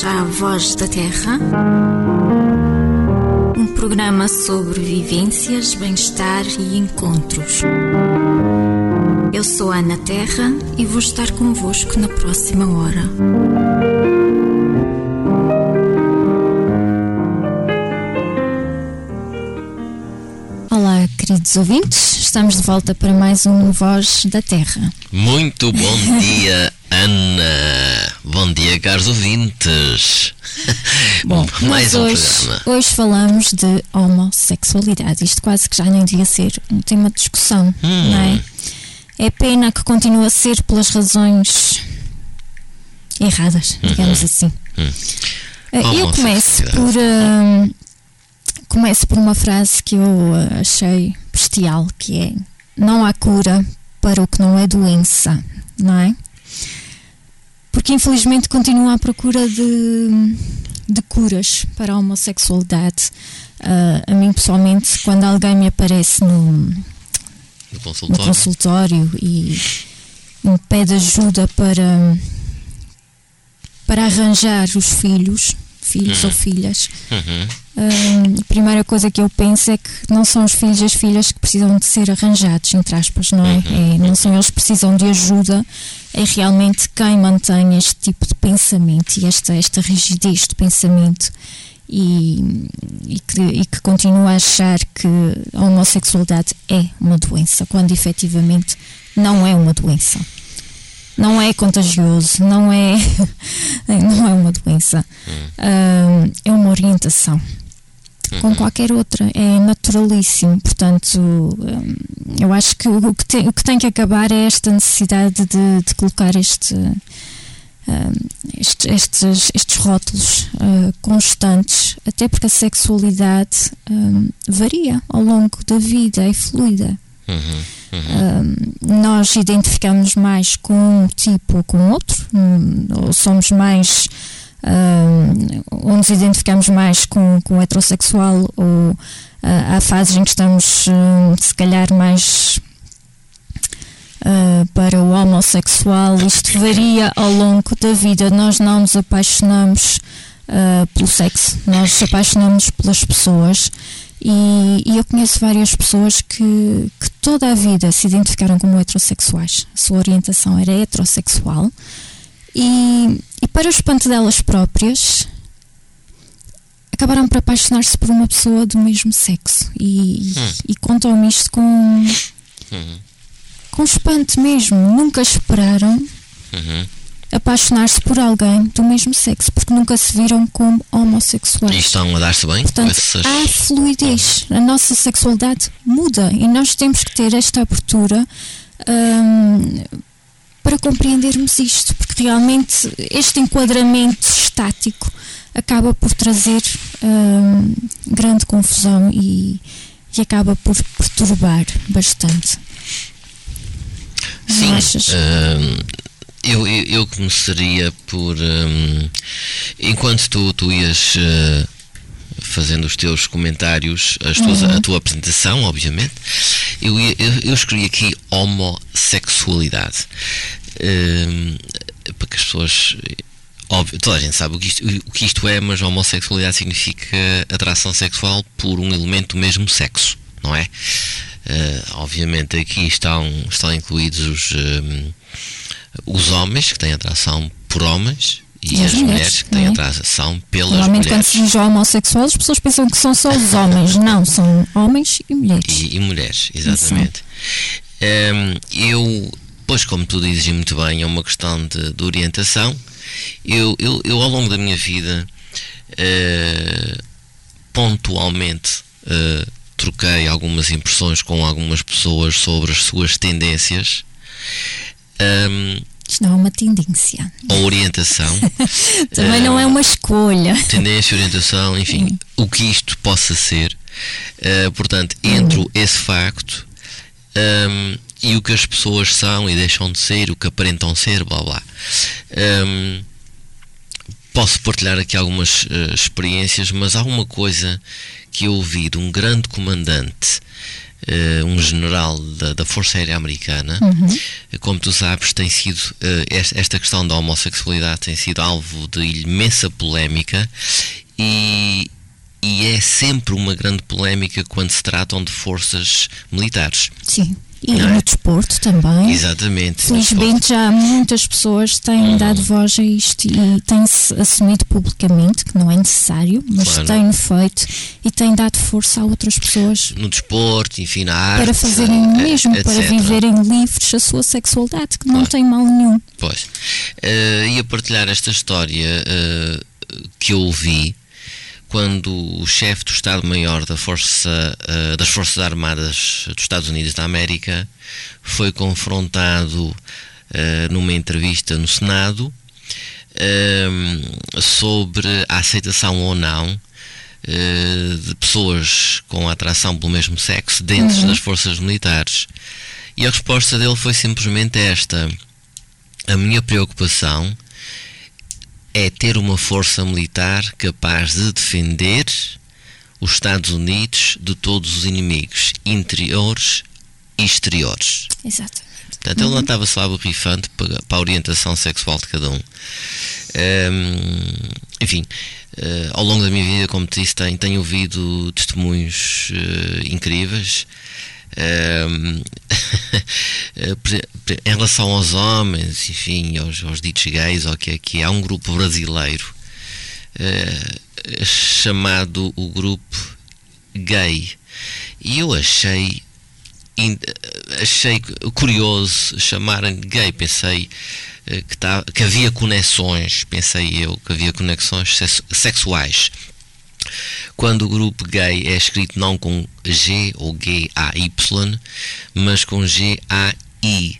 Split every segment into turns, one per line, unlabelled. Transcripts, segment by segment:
Bem-vindos à Voz da Terra, um programa sobre vivências, bem-estar e encontros. Eu sou Ana Terra e vou estar convosco na próxima hora.
Olá, queridos ouvintes, estamos de volta para mais um Voz da Terra.
Muito bom dia, Ana. Bom dia, caros ouvintes.
Bom,
mais um
hoje,
programa.
hoje falamos de homossexualidade. Isto quase que já nem devia ser um tema de discussão,
Hum.
não é? É pena que continue a ser pelas razões erradas, digamos assim.
Hum.
Eh, Eu começo por, hum, começo por uma frase que eu eh, achei bestial, que é não há cura para o que não é doença, não é? Porque infelizmente continua à procura de, de curas para a homossexualidade. Ah, a mim pessoalmente, quando alguém me aparece no,
No
no
consultório.
consultório e me pede ajuda para, para arranjar os filhos, filhos ou filhas.
Uhum.
A primeira coisa que eu penso é que não são os filhos e as filhas que precisam de ser arranjados, entre aspas, não é? É, não são eles que precisam de ajuda, é realmente quem mantém este tipo de pensamento e esta, esta rigidez de pensamento e, e, que, e que continua a achar que a homossexualidade é uma doença, quando efetivamente não é uma doença. Não é contagioso, não é, não é uma doença. Hum, é uma orientação como qualquer outra, é naturalíssimo. Portanto, hum, eu acho que o que, tem, o que tem que acabar é esta necessidade de, de colocar este, hum, este- estes, estes rótulos uh, constantes, até porque a sexualidade hum, varia ao longo da vida, é fluida.
Uhum.
Hum, nós identificamos mais com um tipo ou com outro, hum, ou somos mais. Hum, ou nos identificamos mais com, com o heterossexual, ou ah, há fases em que estamos, hum, se calhar, mais. ah, para o homossexual, isto varia ao longo da vida. Nós não nos apaixonamos ah, pelo sexo, nós apaixonamos pelas pessoas. E, e eu conheço várias pessoas que, que toda a vida se identificaram como heterossexuais. A sua orientação era heterossexual. E, e para o espanto delas próprias, acabaram por apaixonar-se por uma pessoa do mesmo sexo. E, e contam-me isto com, com espanto mesmo. Nunca esperaram
Uhum.
apaixonar-se por alguém do mesmo sexo, porque nunca se viram como homossexuais.
E estão a dar-se bem
Portanto,
essas.
há fluidez. A nossa sexualidade muda e nós temos que ter esta abertura hum, para compreendermos isto, porque realmente este enquadramento estático acaba por trazer hum, grande confusão e, e acaba por perturbar bastante.
Sim. hum, eu, eu, eu começaria por. hum, enquanto tu, tu ias. eh, Fazendo os teus comentários, as tuas-
Uhum.
a tua apresentação, obviamente, eu, eu, eu escolhi aqui homossexualidade. Hum, para que as pessoas. Óbvio, toda a gente sabe o que, isto, o que isto é, mas homossexualidade significa atração sexual por um elemento do mesmo sexo, não é? Eh, obviamente aqui estão, estão incluídos os, hum, os homens que têm atração por homens e,
E as
as
mulheres,
mulheres que têm
é?
atração pelas
Normalmente, quando
mulheres.
se diz homossexual, as pessoas pensam que são só os homens. Não, são homens e mulheres.
E, e mulheres, exatamente. Hum, eu, pois como tu dizes muito bem, é uma questão de, de orientação. Eu, eu, eu, ao longo da minha vida, eh, pontualmente, eh, troquei algumas impressões com algumas pessoas sobre as suas tendências. Hum,
Isto não é uma tendência.
a orientação,
Também não é uma escolha.
tendência, orientação, enfim, o que isto possa ser. Uh, portanto, entre esse facto um, e o que as pessoas são e deixam de ser, o que aparentam ser, blá blá. Um, posso partilhar aqui algumas uh, experiências, mas há uma coisa que eu ouvi de um grande comandante uh, um general da, da, Força Aérea Americana. Uhum. Como tu sabes, tem sido uh, esta questão da homossexualidade tem sido alvo de imensa polémica e, e é sempre uma grande polémica quando se tratam de forças militares.
Sim. E no é? desporto também.
Exatamente.
Felizmente já muitas pessoas têm uhum. dado voz a isto e têm-se assumido publicamente, que não é necessário, mas claro. têm feito e têm dado força a outras pessoas.
No desporto, enfim, na arte.
Para fazerem o mesmo, etc. para viverem livres a sua sexualidade, que claro. não tem mal nenhum.
Pois. Uh, e a partilhar esta história uh, que eu ouvi quando o chefe do Estado-Maior da Força, uh, das Forças Armadas dos Estados Unidos da América foi confrontado uh, numa entrevista no Senado uh, sobre a aceitação ou não de pessoas com atração pelo mesmo sexo dentro uhum. das forças militares. E a resposta dele foi simplesmente esta: a minha preocupação é ter uma força militar capaz de defender os Estados Unidos de todos os inimigos, interiores e exteriores.
Exato.
Portanto, uhum. ele não estava só borrifante para, para a orientação sexual de cada um. um enfim, uh, ao longo da minha vida, como te disse, tenho, tenho ouvido testemunhos uh, incríveis. Um, em relação aos homens, enfim, aos, aos ditos gays, ou que é que há um grupo brasileiro uh, chamado o grupo gay. E eu achei achei curioso chamarem gay. Pensei uh, que, tá, que havia conexões pensei eu que havia conexões sexuais quando o grupo gay é escrito não com G ou G-A-Y, mas com G-A-I.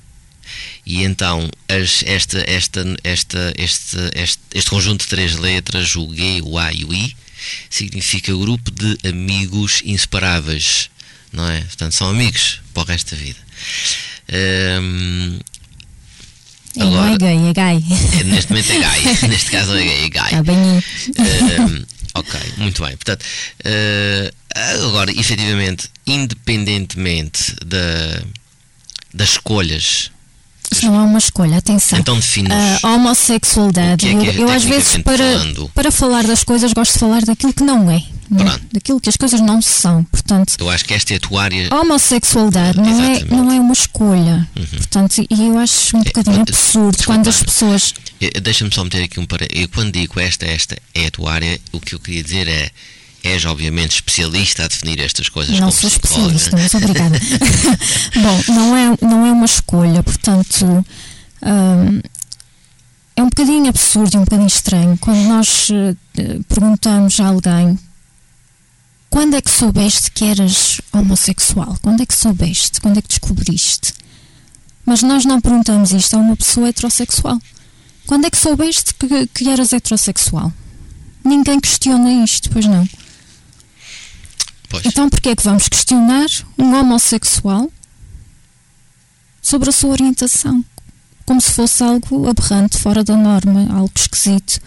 E então as, esta, esta, esta, este, este, este conjunto de três letras, o G, o A e o I, significa grupo de amigos inseparáveis, não é? Portanto, são amigos para o resto da vida. Um,
agora, é gay, é gay.
Neste momento é gay, neste caso é gay. É gay.
Tá bem. Um,
Ok, muito bem. Portanto, uh, agora, efetivamente, independentemente da, das escolhas
isso não é uma escolha, atenção.
Então define
A homossexualidade.
É é,
eu, eu às vezes, para, para falar das coisas, gosto de falar daquilo que não é. É? Daquilo que as coisas não são. Portanto,
eu acho que esta é a tua área.
A homossexualidade não é, não é uma escolha. Uhum. Portanto, e eu acho um bocadinho é, absurdo desculpa, quando as pessoas.
Deixa-me só meter aqui um para. Eu, quando digo esta, esta é a tua área, o que eu queria dizer é és obviamente especialista a definir estas coisas
não sou especialista, mas obrigada bom, não é, não é uma escolha portanto hum, é um bocadinho absurdo e um bocadinho estranho quando nós uh, perguntamos a alguém quando é que soubeste que eras homossexual? Quando é que soubeste? Quando é que descobriste? Mas nós não perguntamos isto a uma pessoa heterossexual. Quando é que soubeste que, que eras heterossexual? Ninguém questiona isto, pois não.
Pois.
Então porquê é que vamos questionar um homossexual sobre a sua orientação? Como se fosse algo aberrante, fora da norma, algo esquisito.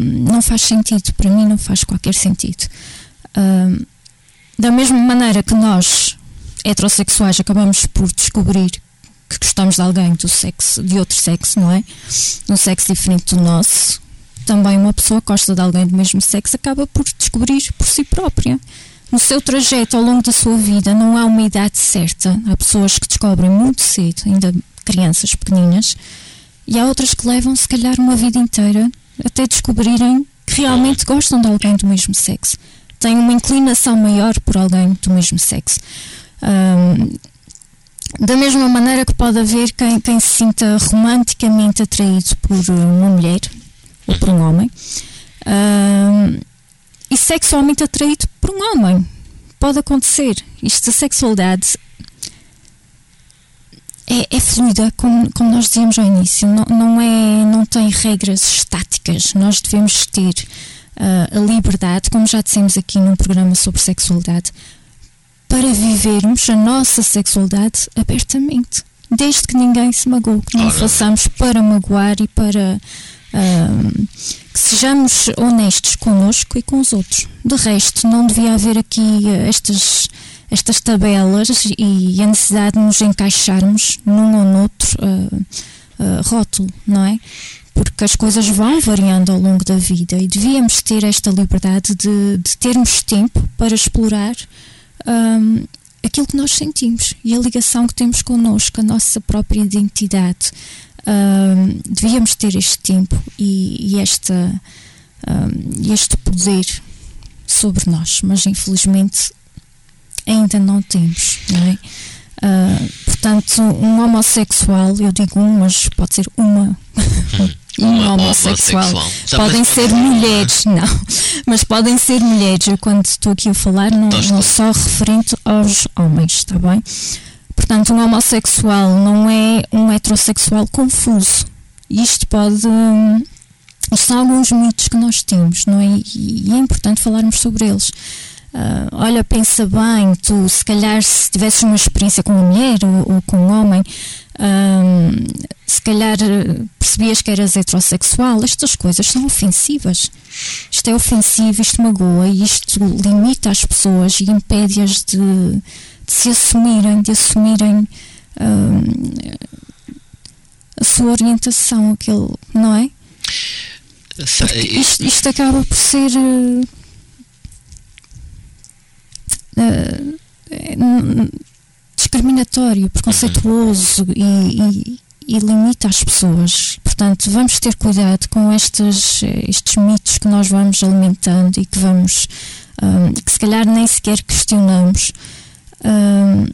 não faz sentido, para mim não faz qualquer sentido. Da mesma maneira que nós, heterossexuais, acabamos por descobrir que gostamos de alguém do sexo, de outro sexo, não é? Um sexo diferente do nosso, também uma pessoa que gosta de alguém do mesmo sexo acaba por descobrir por si própria. No seu trajeto ao longo da sua vida não há uma idade certa. Há pessoas que descobrem muito cedo, ainda crianças pequeninas, e há outras que levam se calhar uma vida inteira até descobrirem que realmente gostam de alguém do mesmo sexo. Têm uma inclinação maior por alguém do mesmo sexo. Um, da mesma maneira que pode haver quem, quem se sinta romanticamente atraído por uma mulher, ou por um homem, uh, e sexualmente atraído por um homem. Pode acontecer. Isto da sexualidade é, é fluida, como, como, nós dizíamos ao início, não, não, é, não tem regras estáticas. Nós devemos ter uh, a liberdade, como já dissemos aqui num programa sobre sexualidade, para vivermos a nossa sexualidade abertamente. Desde que ninguém se magoe, que não façamos para magoar e para que sejamos honestos connosco e com os outros. De resto, não devia haver aqui estas, estas tabelas e a necessidade de nos encaixarmos num ou noutro uh, uh, rótulo, não é? Porque as coisas vão variando ao longo da vida e devíamos ter esta liberdade de, de termos tempo para explorar um, aquilo que nós sentimos e a ligação que temos connosco, a nossa própria identidade. Um, devíamos ter este tempo e, e esta, um, este poder sobre nós, mas infelizmente ainda não temos, não é? Uh, portanto, um homossexual, eu digo um, mas pode ser uma. um uma homossexual. homossexual. Podem ser mulheres, não, mas podem ser mulheres. Eu, quando estou aqui a falar, não, não só referente aos homens, está bem? Portanto, um homossexual não é um heterossexual confuso. Isto pode. Hum, são alguns mitos que nós temos, não é? E é importante falarmos sobre eles. Uh, olha, pensa bem, tu se calhar se tivesses uma experiência com uma mulher ou, ou com um homem, uh, se calhar percebias que eras heterossexual, estas coisas são ofensivas. Isto é ofensivo, isto magoa, isto limita as pessoas e impede-as de, de, se assumirem, de assumirem uh, a sua orientação, aquele, não é? Isto, isto, acaba por ser uh, discriminatório, preconceituoso e, e, e, limita as pessoas. Portanto, vamos ter cuidado com estes, estes mitos que nós vamos alimentando e que vamos, um, que se calhar nem sequer questionamos. Um,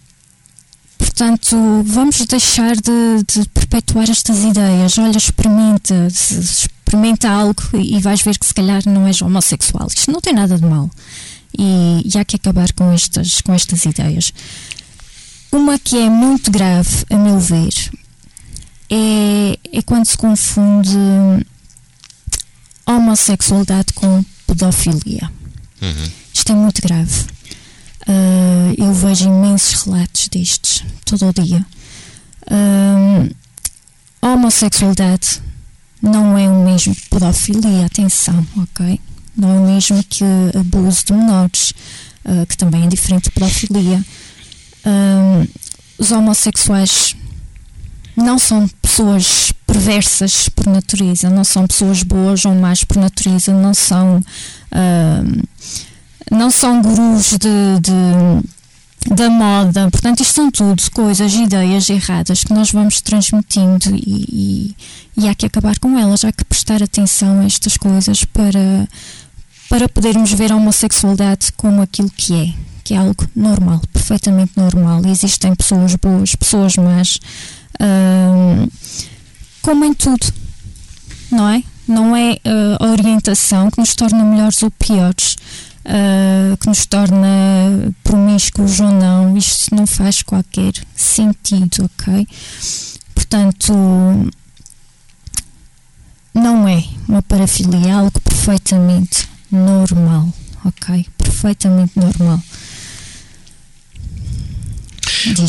portanto, vamos deixar de, de, perpetuar estas ideias. Olha, experimenta, experimenta algo e vais ver que se calhar não és homossexual. Isto não tem nada de mal e, e há que acabar com estas, com estas ideias. Uma que é muito grave, a meu ver, é, é quando se confunde homossexualidade com pedofilia. Uhum. Isto é muito grave. Uh, eu vejo imensos relatos destes todo o dia. Uh, homossexualidade não é o mesmo que pedofilia, atenção, ok? não é o mesmo que abuso de menores, uh, que também é diferente de pedofilia. Os homossexuais não são pessoas perversas por natureza, não são pessoas boas ou más por natureza, não são, não são gurus de, de, da moda. Portanto, isto são tudo coisas, ideias erradas que nós vamos transmitindo e, e, e há que acabar com elas, há que prestar atenção a estas coisas para para podermos ver a homossexualidade como aquilo que é, que é algo normal, perfeitamente normal. Existem pessoas boas, pessoas más, hum, como em tudo, não é? Não é uh, a orientação que nos torna melhores ou piores, uh, que nos torna promíscuos ou não. Isto não faz qualquer sentido, ok? Portanto, não é uma parafilia, é algo perfeitamente normal, ok? Perfeitamente normal.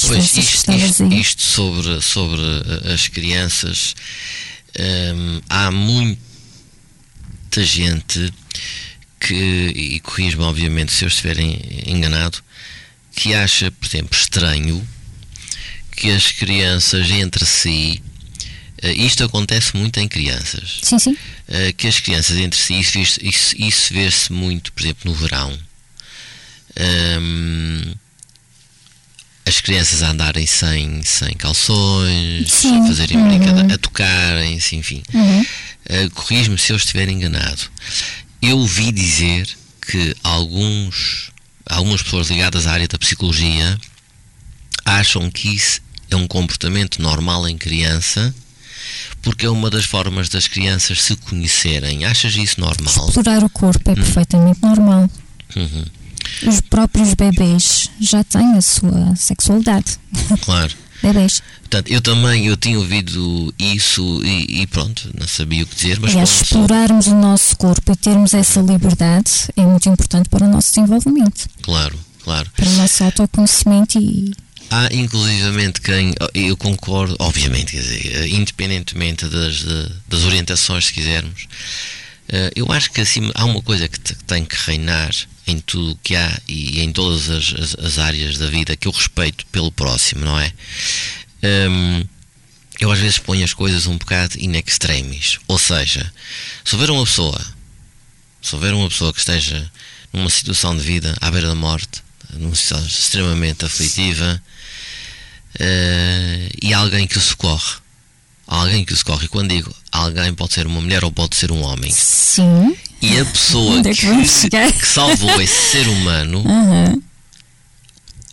Pois isto, isto, isto, sobre, sobre as crianças, hum, há muita gente que, e corrijo-me obviamente se eu estiver enganado, que acha, por exemplo, estranho que as crianças entre si Uh, isto acontece muito em crianças.
Sim, sim.
Uh, que as crianças entre si, isso, isso, isso vê-se muito, por exemplo, no verão. Um, ehm, crianças a andarem sem, sem calções, sim. a fazerem uhum. brincadeira, a tocarem-se, enfim. Uhum. Uh, Corrijo-me se eu estiver enganado. Eu ouvi dizer que alguns, algumas pessoas ligadas à área da psicologia acham que isso é um comportamento normal em criança porque é uma das formas das crianças se conhecerem. Achas isso normal?
Explorar o corpo é hum. perfeitamente normal. Uhum. Os próprios bebês já têm a sua sexualidade.
Claro.
bebês.
Portanto, eu também eu tinha ouvido isso e, e pronto, não sabia o que dizer. Mas
Aliás, explorarmos o nosso corpo e termos essa liberdade é muito importante para o nosso desenvolvimento.
Claro, claro.
Para o nosso autoconhecimento e
Há inclusivamente quem, eu concordo, obviamente, quer dizer, independentemente das, das orientações, se quisermos, eh, eu acho que assim, há uma coisa que tem que reinar em tudo que há e em todas as, as, as, áreas da vida que eu respeito pelo próximo, não é? Um, eu às vezes ponho as coisas um bocado in extremis. Ou seja, se houver uma pessoa, se houver uma pessoa que esteja numa situação de vida à beira da morte, numa situação extremamente aflitiva, uh, e alguém que o socorre, alguém que o socorre, e quando digo alguém pode ser uma mulher ou pode ser um homem.
Sim.
E a pessoa é que, que, salvou esse ser humano
uhum.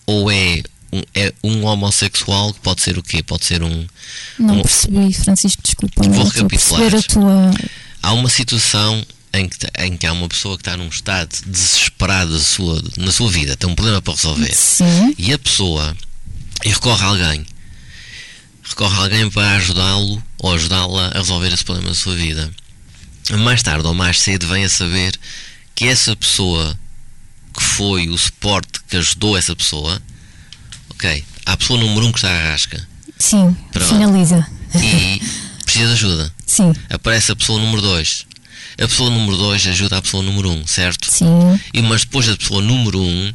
ou é um, é um homossexual que pode ser o quê? Pode ser um.
Não
um,
percebi, Francisco, desculpa.
Vou recapitular.
A tua...
Há uma situação em que, em que há uma pessoa que está num estado desesperado sua, na sua vida, tem um problema para resolver.
Sim.
E a pessoa e recorre a alguém. Recorre a alguém para ajudá-lo ou ajudá-la a resolver esse problema da sua vida. Mais tarde ou mais cedo vem a saber que essa pessoa que foi o suporte que ajudou essa pessoa ok, há a pessoa número um que está à rasca.
Sim, Pronto. finaliza.
E precisa de ajuda.
Sim.
Aparece a pessoa número dois. A pessoa número dois ajuda a pessoa número um, certo?
Sim.
E mas depois da pessoa número um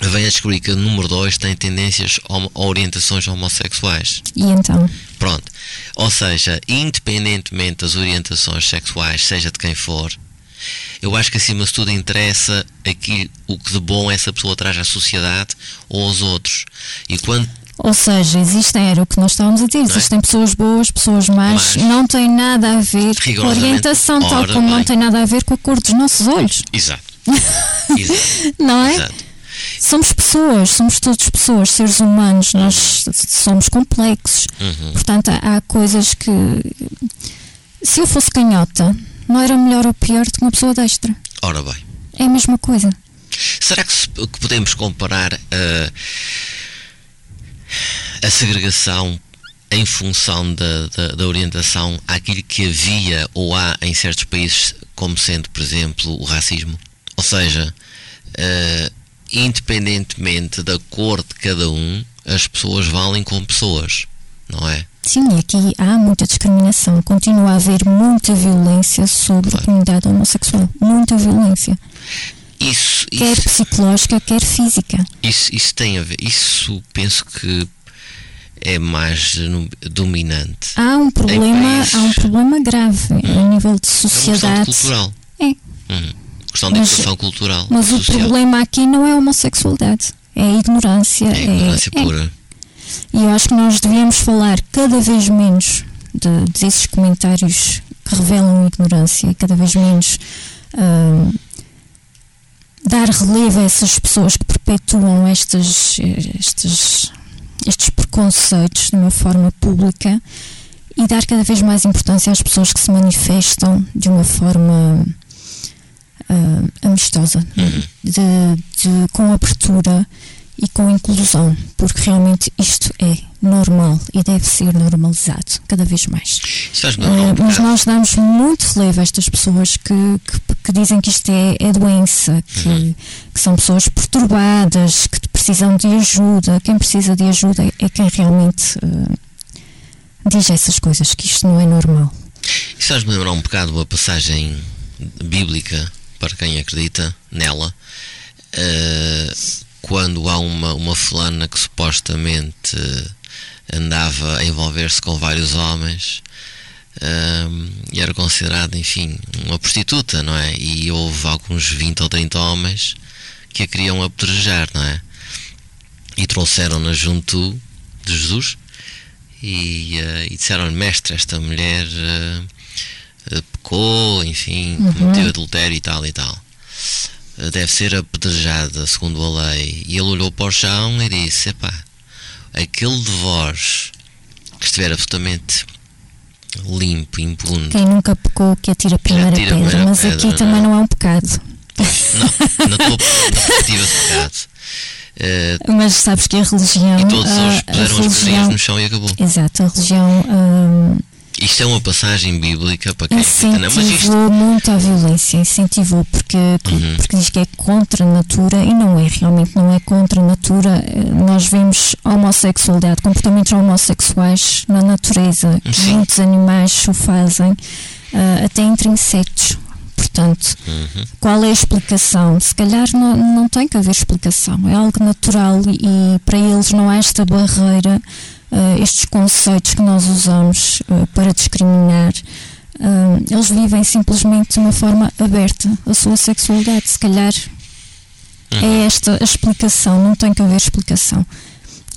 vem a descobrir que o número dois tem tendências ou orientações homossexuais.
E então?
Pronto. Ou seja, independentemente das orientações sexuais, seja de quem for, eu acho que acima de tudo interessa aquilo, o que de bom essa pessoa traz à sociedade ou aos outros. E quando
ou seja, existem, era o que nós estávamos a dizer, é? existem é? pessoas boas, pessoas más, Mas, não tem nada a ver com a orientação, tal como bem. não tem nada a ver com a cor dos nossos olhos.
Exato. Exato.
não é?
Exato.
Somos pessoas, somos todos pessoas, seres humanos, nós somos complexos.
Uhum.
Portanto, há coisas que. Se eu fosse canhota, não era melhor ou pior do que uma pessoa destra.
Ora bem.
É a mesma coisa.
Será que, que podemos comparar a, a segregação em função da, da, da, orientação àquilo que havia ou há em certos países, como sendo, por exemplo, o racismo? Ou seja, uh, independentemente da cor de cada um, as pessoas valem como pessoas, não é?
Sim, aqui há muita discriminação. Continua a haver muita violência sobre a comunidade homossexual. Muita violência.
Isso,
quer
isso,
psicológica, quer física.
Isso, isso tem a ver. Isso penso que é mais dominante.
Há um problema, há um problema grave hum. a nível de sociedade. É
cultural.
É.
Hum. Questão de mas, educação cultural.
Mas social. o problema aqui não é a homossexualidade, é a ignorância. É
a ignorância
é,
pura. É.
E eu acho que nós devíamos falar cada vez menos de, desses comentários que revelam ignorância e cada vez menos uh, dar relevo a essas pessoas que perpetuam estas, estes preconceitos de uma forma pública e dar cada vez mais importância às pessoas que se manifestam de uma forma uh, amistosa,
uhum.
de, de, com abertura e com inclusão, porque realmente isto é normal e deve ser normalizado cada vez mais.
Uh,
mas nós damos muito relevo a estas pessoas que, que, que dizem que isto é, é doença, que, uhum. que, são pessoas perturbadas, que precisam de ajuda. Quem precisa de ajuda é quem realmente uh, diz essas coisas, que isto não é normal.
Isso faz-me lembrar um bocado uma passagem bíblica, para quem acredita nela. Uh, quando há uma, uma fulana que supostamente andava a envolver-se com vários homens um, e era considerada, enfim, uma prostituta, não é? E houve alguns 20 ou 30 homens que a queriam apedrejar, não é? E trouxeram-na junto de Jesus e, uh, e disseram-lhe, mestre, esta mulher uh, pecou, enfim, uhum. cometeu adultério e tal e tal deve ser apedrejada segundo a lei. E ele olhou para o chão e disse: Epá, aquele de vós que estiver absolutamente limpo, impune.
Quem nunca pecou que atira a primeira atira pedra, a primeira mas pedra, aqui não. também não é um pecado.
Não, na tua perspectiva de pecado.
Uh, mas sabes que a religião.
E todos puseram as pedrinhas no chão e acabou.
Exato, a religião. Hum,
isto é uma passagem bíblica para quem
incentivou não, mas isto... muito a violência, incentivou porque, uhum. porque diz que é contra a natura e não é, realmente não é contra a natura. Eh, nós vemos homossexualidade, comportamentos homossexuais na natureza,
Sim.
muitos animais o fazem, uh, até entre insetos. Portanto, qual é a explicação? Se calhar não, não tem que haver explicação, é algo natural e, para eles não há esta barreira, uh, estes conceitos que nós usamos uh, para discriminar. Uh, eles vivem simplesmente de uma forma aberta a sua sexualidade. Se calhar é esta a explicação, não tem que haver explicação.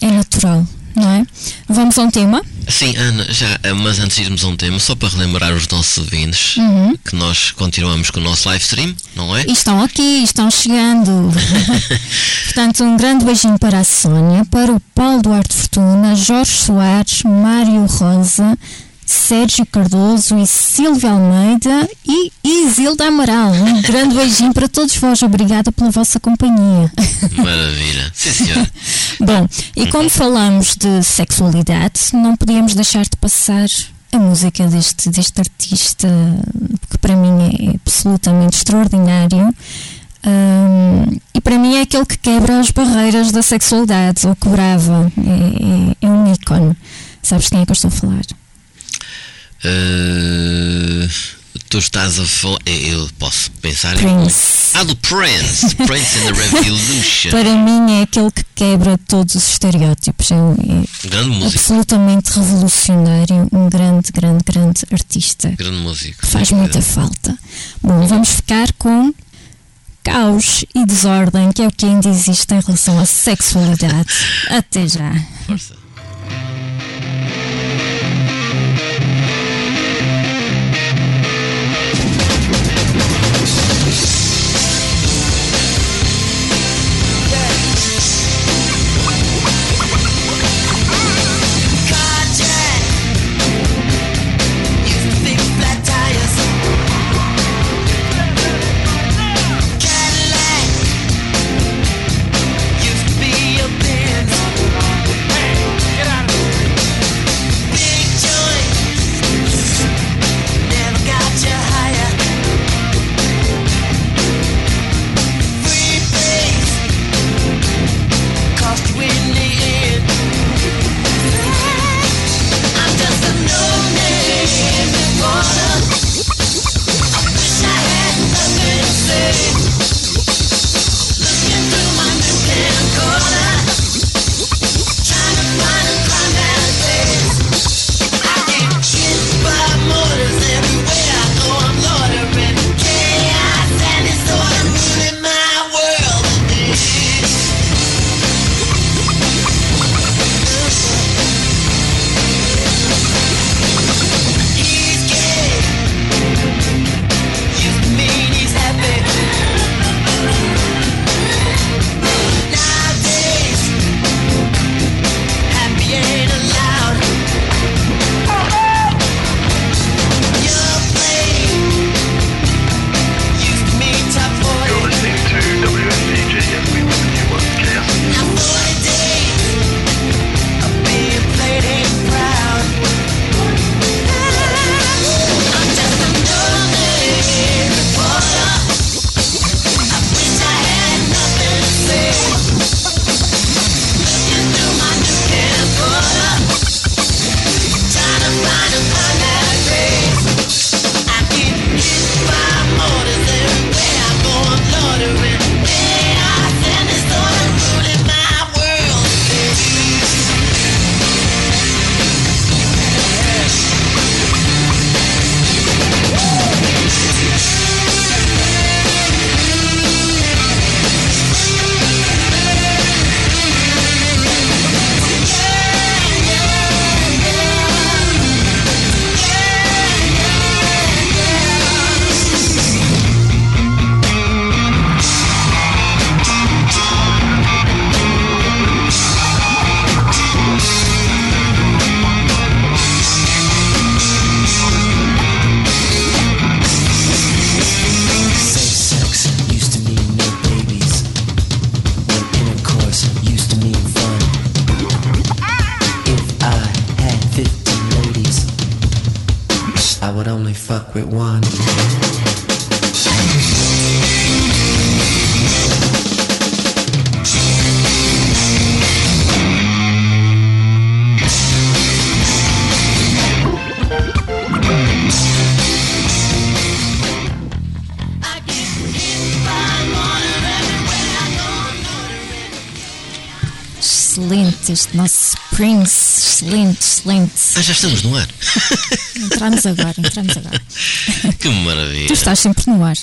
É natural não é? Vamos a um tema?
Sim, Ana, já, eh, mas antes de irmos a um tema, só para relembrar os nossos ouvintes uhum. que nós continuamos com o nosso live stream, não é?
E estão aqui, estão chegando. Portanto, um grande beijinho para a Sónia, para o Paulo Duarte Fortuna, Jorge Soares, Mário Rosa, Sérgio Cardoso e Silvia Almeida e Isilda Amaral. Um grande beijinho para todos vós. Obrigada pela vossa companhia.
Maravilha. Sim, senhor.
Bom, e como falamos de sexualidade, não podíamos deixar de passar a música deste, deste artista, que para mim é absolutamente extraordinário. Um, e para mim é aquele que quebra as barreiras da sexualidade, ou quebrava. É, é, é um ícone. Sabes quem é que eu estou a falar?
Uh, tu estás a falar. Eu posso pensar
Prince.
em. Ah, do Prince! Prince in the Revolution.
Para mim é aquele que quebra todos os estereótipos. É,
é grande músico.
absolutamente revolucionário. Um grande, grande, grande artista.
Grande músico.
Faz muita falta. Bom, vamos ficar com caos e desordem, que é o que ainda existe em relação à sexualidade. Até já.
Força. fuck with one.
excelente, este nosso Prince, excelente, excelente.
Ah, já estamos no ar.
Entramos agora, entramos agora.
Que maravilha.
Tu estás sempre no ar,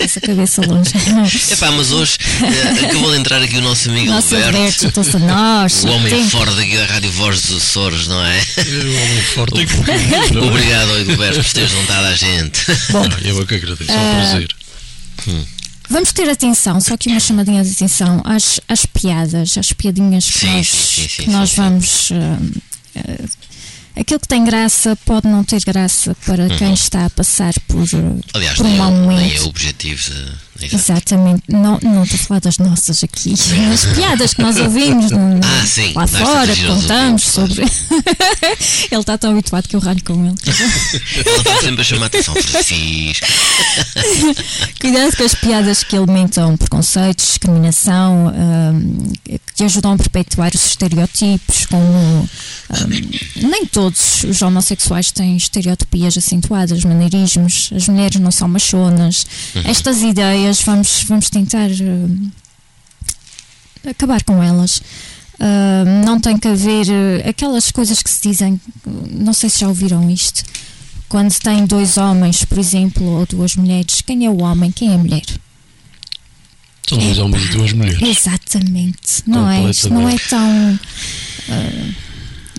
essa cabeça longe.
Epá, mas hoje eh, acabou de entrar aqui o nosso amigo
Nosso
Alberto.
Alberto, estou-se a nós.
O homem
Tem-
fora daqui da Rádio Voz dos Açores, não é?
O homem forte é é?
Obrigado, Alberto, por teres juntado a gente.
Bom,
Não, Eu é que agradeço, é
Ah,
um prazer.
vamos ter atenção, só que uma chamadinha de atenção às, às piadas, às piadinhas que
Sim,
nós,
sim, sim, sim,
que nós vamos. ah, ah, aquilo que tem graça pode não ter graça para quem está a passar por,
Uhum. Aliás,
por um
nem,
mau
é, nem
momento.
é objetivo. de- exato.
Exatamente, não, não estou a falar das nossas aqui, as piadas que nós ouvimos no-
Ah, sim,
lá fora,
a
contamos sobre. ele está tão habituado que eu ralho com ele.
Ela está sempre a chamar a atenção. Francisco.
Cuidado com as piadas que alimentam preconceitos, discriminação, hum, que ajudam a perpetuar os estereotipos, como hum, nem todos os homossexuais têm estereotipias acentuadas, maneirismos, as mulheres não são machonas. Estas ideias vamos, vamos tentar hum, acabar com elas. Hum, não tem que haver eh, aquelas coisas que se dizem, não sei se já ouviram isto. Quando tem dois homens, por exemplo, ou duas mulheres, quem é o homem, quem é a mulher?
São dois homens e duas mulheres.
Exatamente, não é? Isto não é tão.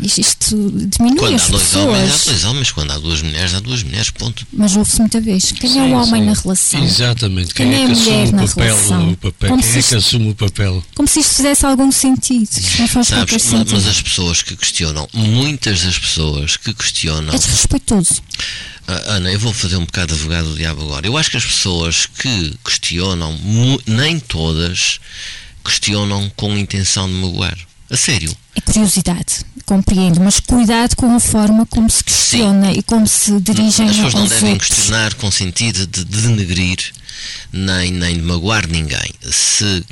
Isto, diminui
Quando
as
há dois homens, há dois homens. Quando há duas mulheres, há duas mulheres. Ponto.
mas ouve-se muita vez. Quem é o
Sim,
homem
sim.
na relação?
Exatamente.
Quem
Quem,
é
é
a
que
mulher
assume
na
o papel?
relação?
O papel?
Como
Quem
se
é
isto-
que assume o papel?
Como se isto fizesse algum sentido. Isto não faz
Sabes,
sentido.
mas as pessoas que questionam, muitas das pessoas que questionam
É desrespeitoso.
Ah, Ana, eu vou fazer um bocado de advogado do diabo agora. Eu acho que as pessoas que questionam, nem todas questionam com intenção de magoar. A sério.
É curiosidade, compreendo, mas cuidado com a forma como se questiona e como se dirigem
As pessoas não devem
outros.
questionar com sentido de denegrir nem, nem de magoar ninguém. Se,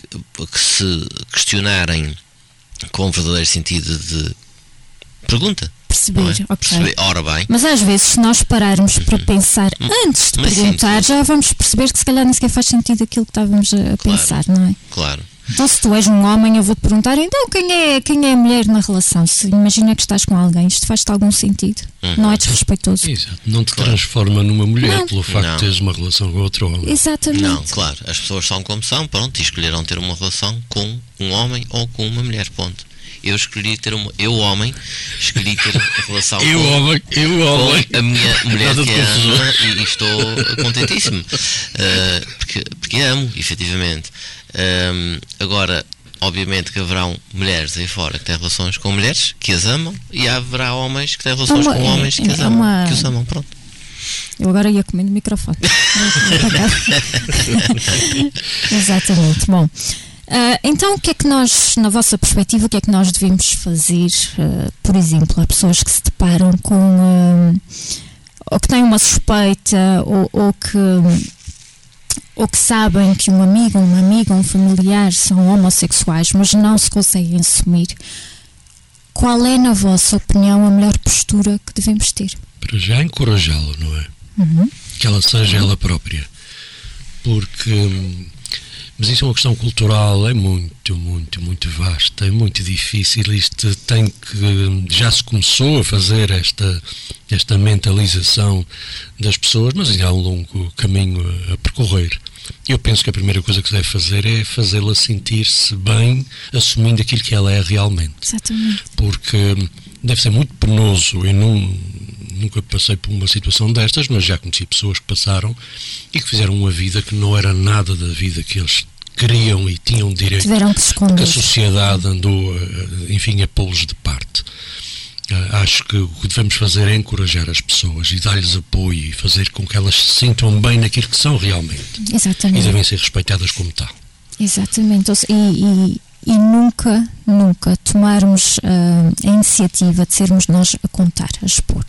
se questionarem com verdadeiro sentido de pergunta.
Perceber,
é? Perceber. Ora bem,
Mas às vezes, se nós pararmos para pensar antes de
Uhum. Mas sim,
perguntar,
sim.
já vamos perceber que se calhar nem sequer faz sentido aquilo que estávamos a a pensar, não é?
claro.
Então, se tu és um homem, eu vou-te perguntar, então quem é, quem é a mulher na relação? Se imagina que estás com alguém, isto faz-te algum sentido?
Uhum.
Não é desrespeitoso?
Exato. Não te transforma numa mulher
Não.
pelo facto
Não.
de teres uma relação com outro homem.
Exatamente.
Não, claro. As pessoas são como são, pronto, e escolheram ter uma relação com um homem ou com uma mulher, ponto. Eu escolhi ter uma. Eu, homem, escolhi ter a relação
Eu,
com,
homem, eu, homem.
a minha mulher
Nada
que é a
confusão.
Ana e, e estou contentíssimo. Ah, porque, porque amo, efetivamente. Ahm, agora, obviamente que haverão mulheres aí fora que têm relações com mulheres que as amam e haverá homens que têm relações
uma-
com homens que
é-
as
é
amam.
uma-
Que os amam, pronto.
Eu agora ia comer no microfone. Exatamente. Bom, ah, então o que é que nós, na vossa perspectiva, o que é que nós devemos fazer? ah, por exemplo, há pessoas que se deparam com. ah, ou que têm uma suspeita, ou, ou que. Ou que sabem que um amigo, uma amiga, um familiar são homossexuais, mas não se conseguem assumir. Qual é, na vossa opinião, a melhor postura que devemos ter?
Para já encorajá-la, não é? Que ela seja ela própria. Porque. Mas isso é uma questão cultural, é muito, muito, muito vasta, é muito difícil. Isto tem que. Já se começou a fazer esta, esta mentalização das pessoas, mas ainda há um longo caminho a, a percorrer. Eu penso que a primeira coisa que se deve fazer é fazê-la sentir-se bem, assumindo aquilo que ela é realmente
Exatamente.
porque deve ser muito penoso. Eu não, nunca passei por uma situação destas, mas já conheci pessoas que passaram e que fizeram uma vida que não era nada da vida que eles queriam e tinham direito.
Tiveram que
Que a sociedade andou, eh, enfim, a pô-los de parte. Ah, Acho que o que devemos fazer é encorajar as pessoas e dar-lhes apoio e fazer com que elas se sintam bem naquilo que são realmente. E
Exatamente.
devem ser respeitadas como tal.
Exatamente. E, e- e nunca, nunca tomarmos ah, a iniciativa de sermos nós a contar, a expor.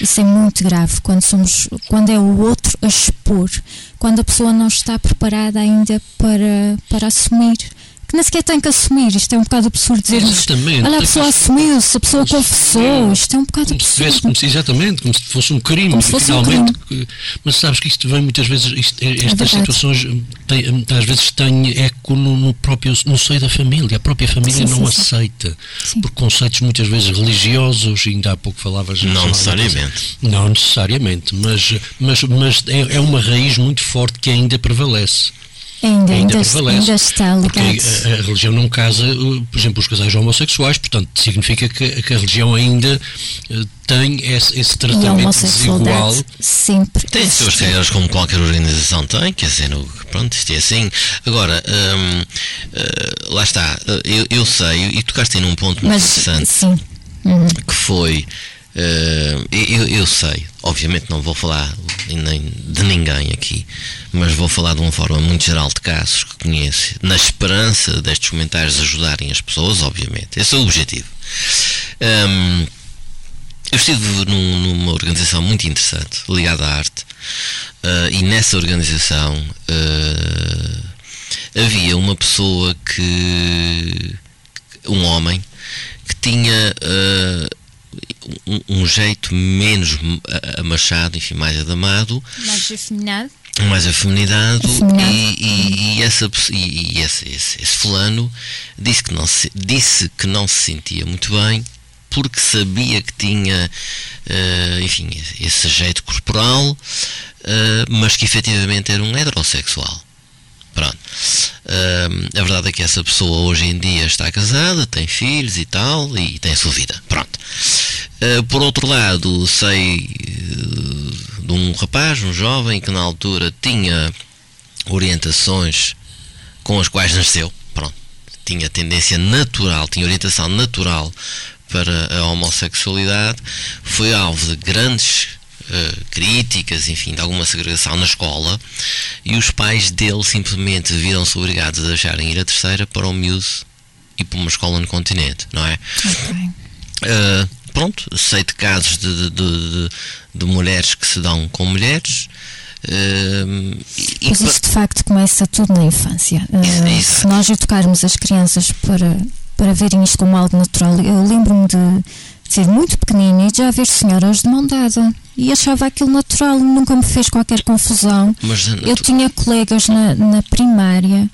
Isso é muito grave. Quando somos, quando é o outro a expor, quando a pessoa não está preparada ainda para, para assumir, que nem sequer tem que assumir. Isto é um bocado absurdo dizermos.
Exatamente.
Olha, a pessoa assumiu-se, a pessoa confessou. Isto é um bocado
como se
absurdo.
tivesse, como se, exatamente, como se fosse um crime,
Como se fosse um
que- Mas sabes que isto vem muitas vezes, isto- estas
verdade.
situações têm- às vezes têm eco no, no próprio, no seio da família. A própria família
Sim,
não
sim,
aceita.
Sim.
Por conceitos muitas vezes religiosos, ainda há pouco falavas
Não necessariamente.
Não necessariamente, mas, mas, mas é, é uma raiz muito forte que ainda prevalece.
Ainda,
ainda
ainda,
prevalece.
ainda está
Porque
ligado.
a, a religião não casa, por exemplo, os casais homossexuais, portanto, significa que, que a religião ainda uh, tem esse, esse tratamento desigual.
sempre.
Tem as suas regras como qualquer organização tem, quer dizer, pronto, isto é assim. Agora, hum, eh, lá está, eh, eu, eu sei, e tocaste aí num ponto muito
Mas,
interessante,
sim. Uhum.
que foi, eh, eu, eu sei, obviamente não vou falar nem de ninguém aqui, mas vou falar de uma forma muito geral de casos que conheço, na esperança destes comentários ajudarem as pessoas, obviamente, esse é o objetivo. Hum, eu estive num- numa organização muito interessante, ligada à arte, eh, e nessa organização eh, havia uma pessoa que. um homem que tinha eh, um, um jeito menos a- amachado, enfim, mais adamado,
Mais afeminado.
mais afeminado.
Afeminado.
e, e- e essa, e, e esse, esse, esse fulano disse que, não se, disse que não se sentia muito bem porque sabia que tinha eh, enfim, esse jeito corporal eh, mas que efetivamente era um heterossexual. Pronto. Eh, a verdade é que essa pessoa hoje em dia está casada, tem filhos e tal e tem a sua vida, pronto eh, por outro lado sei eh, de um rapaz, um jovem que na altura tinha orientações com as quais nasceu, pronto, tinha tendência natural, tinha orientação natural para a homossexualidade, foi alvo de grandes eh, críticas, enfim, de alguma segregação na escola, e os pais dele simplesmente viram-se obrigados a deixarem ir a terceira para o miúdo e para uma escola no continente, não é?
Ok.
Uh, pronto, sei de casos de, de, de- de- mulheres que se dão com mulheres. uh, e,
Mas isso de facto começa tudo na infância. Uh, se nós educarmos as crianças para, para verem isto como algo natural, eu lembro-me de ser muito pequenina e já ver senhoras de mão dada e achava aquilo natural, nunca me fez qualquer confusão.
mas a
Eu
natu-
tinha colegas na, na primária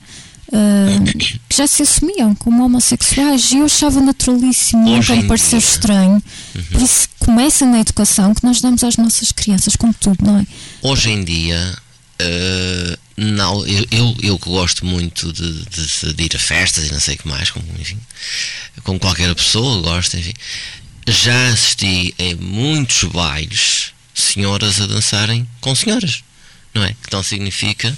uh, que já se assumiam como homossexuais e eu achava naturalíssimo, nunca me pareceu
dia. Uhum.
estranho. Por isso começa na educação que nós damos às nossas crianças, como tudo, não é?
hoje em dia, uh, não, eu, eu, eu que gosto muito de, de- de ir a festas e não sei o que mais, como, enfim, como qualquer pessoa gosta, enfim, já assisti em muitos bailes senhoras a dançarem com senhoras, não é? Que não significa,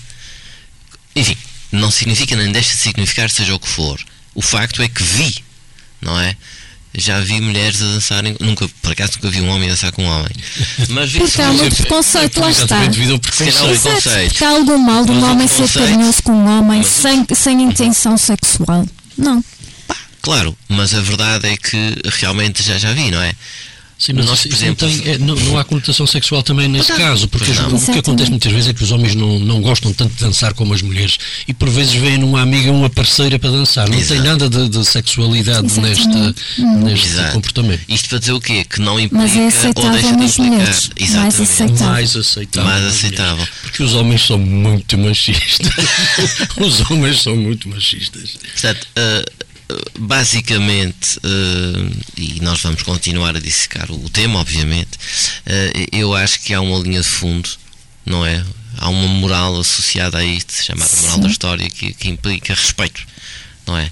enfim, não significa nem deixa de significar seja o que for. O facto é que vi, não é? Já vi mulheres a dançarem, nunca, por acaso nunca vi um homem dançar com um homem. Mas vi
Porque há muito preconceito, lá está. Porque há algum mal de um homem ser carinhoso com um homem sem, sem intenção sexual. Não.
Claro, mas a verdade é que realmente já já vi, não é?
Sim, mas
Nós,
isso-
por
isso
exemplo,
não, tem- é, não, não há conotação sexual também nesse
não.
caso, porque o que
Exatamente.
acontece muitas vezes é que os homens não, não gostam tanto de dançar como as mulheres e por vezes veem numa amiga uma parceira para dançar. Não tem
Exato.
nada de, de sexualidade
Exatamente.
neste
Exato.
comportamento.
Isto para dizer o quê? Que não implica
Mas é
ou deixa
aceitável
de implicar.
mulheres. Mais
Exatamente.
aceitável.
Mais aceitável.
Mais aceitável.
Porque os homens são muito machistas. os homens são muito machistas.
Portanto, ah, ah, basicamente, ah, e nós vamos continuar a dissecar o tema, obviamente, ah, eu acho que há uma linha de fundo, não é? Há uma moral associada a isto, chamada moral
Sim.
da história, que, que implica respeito, não é?